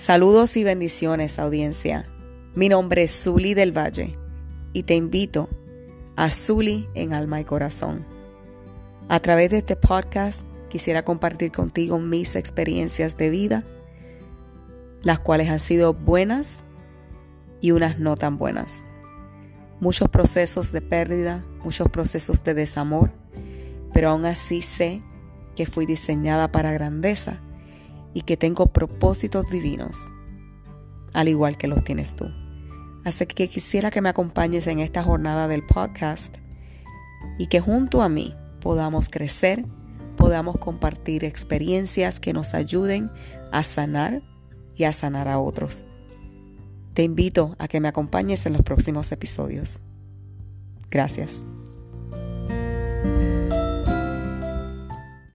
Saludos y bendiciones, audiencia. Mi nombre es Zuli del Valle y te invito a Zuli en alma y corazón. A través de este podcast quisiera compartir contigo mis experiencias de vida, las cuales han sido buenas y unas no tan buenas. Muchos procesos de pérdida, muchos procesos de desamor, pero aún así sé que fui diseñada para grandeza y que tengo propósitos divinos, al igual que los tienes tú. Así que quisiera que me acompañes en esta jornada del podcast y que junto a mí podamos crecer, podamos compartir experiencias que nos ayuden a sanar y a sanar a otros. Te invito a que me acompañes en los próximos episodios. Gracias.